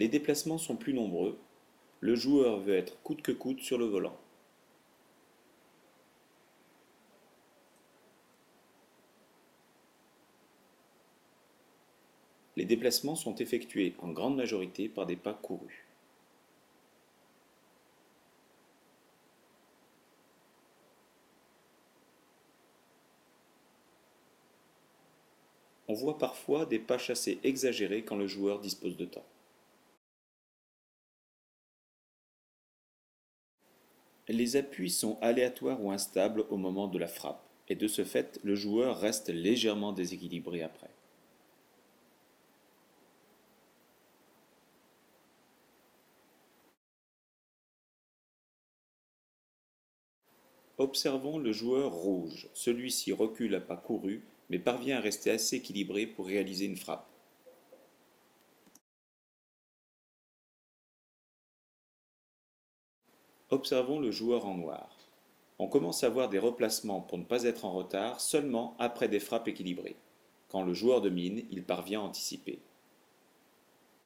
Les déplacements sont plus nombreux. Le joueur veut être coûte que coûte sur le volant. Les déplacements sont effectués en grande majorité par des pas courus. On voit parfois des pas chassés exagérés quand le joueur dispose de temps. Les appuis sont aléatoires ou instables au moment de la frappe, et de ce fait, le joueur reste légèrement déséquilibré après. Observons le joueur rouge. Celui-ci recule à pas couru mais parvient à rester assez équilibré pour réaliser une frappe. Observons le joueur en noir. On commence à voir des replacements pour ne pas être en retard seulement après des frappes équilibrées. Quand le joueur domine, il parvient à anticiper.